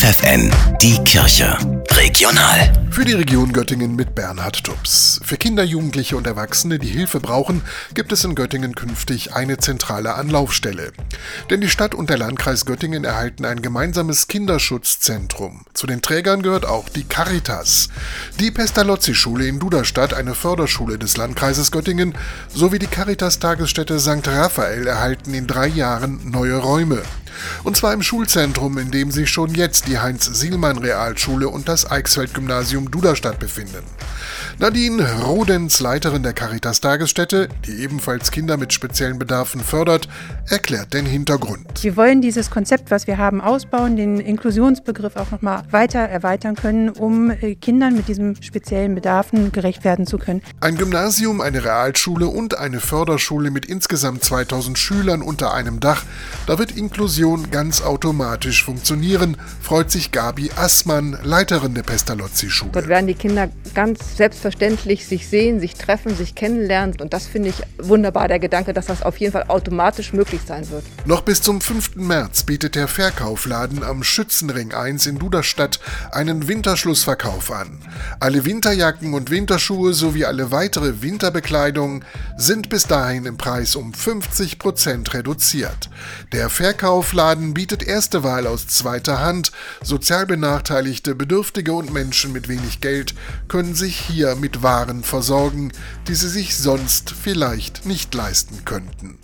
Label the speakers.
Speaker 1: FFN, die Kirche. Regional.
Speaker 2: Für die Region Göttingen mit Bernhard Tubbs. Für Kinder, Jugendliche und Erwachsene, die Hilfe brauchen, gibt es in Göttingen künftig eine zentrale Anlaufstelle. Denn die Stadt und der Landkreis Göttingen erhalten ein gemeinsames Kinderschutzzentrum. Zu den Trägern gehört auch die Caritas. Die Pestalozzi-Schule in Duderstadt, eine Förderschule des Landkreises Göttingen, sowie die Caritas-Tagesstätte St. Raphael erhalten in drei Jahren neue Räume. Und zwar im Schulzentrum, in dem sich schon jetzt die Heinz-Sielmann-Realschule und das Eichsfeld-Gymnasium Duderstadt befinden. Nadine Rodenz, Leiterin der Caritas Tagesstätte, die ebenfalls Kinder mit speziellen Bedarfen fördert, erklärt den Hintergrund.
Speaker 3: Wir wollen dieses Konzept, was wir haben, ausbauen, den Inklusionsbegriff auch nochmal weiter erweitern können, um äh, Kindern mit diesen speziellen Bedarfen gerecht werden zu können.
Speaker 2: Ein Gymnasium, eine Realschule und eine Förderschule mit insgesamt 2000 Schülern unter einem Dach, da wird Inklusion ganz automatisch funktionieren, freut sich Gabi Assmann, Leiterin der Pestalozzi-Schule.
Speaker 4: Dort werden die Kinder ganz selbstverständlich sich sehen, sich treffen, sich kennenlernen. Und das finde ich wunderbar, der Gedanke, dass das auf jeden Fall automatisch möglich sein wird.
Speaker 2: Noch bis zum 5. März bietet der Verkaufladen am Schützenring 1 in Duderstadt einen Winterschlussverkauf an. Alle Winterjacken und Winterschuhe sowie alle weitere Winterbekleidung sind bis dahin im Preis um 50 Prozent reduziert. Der Verkaufladen bietet erste Wahl aus zweiter Hand. Sozial benachteiligte, Bedürftige und Menschen mit wenig Geld können sich hier mit Waren versorgen, die sie sich sonst vielleicht nicht leisten könnten.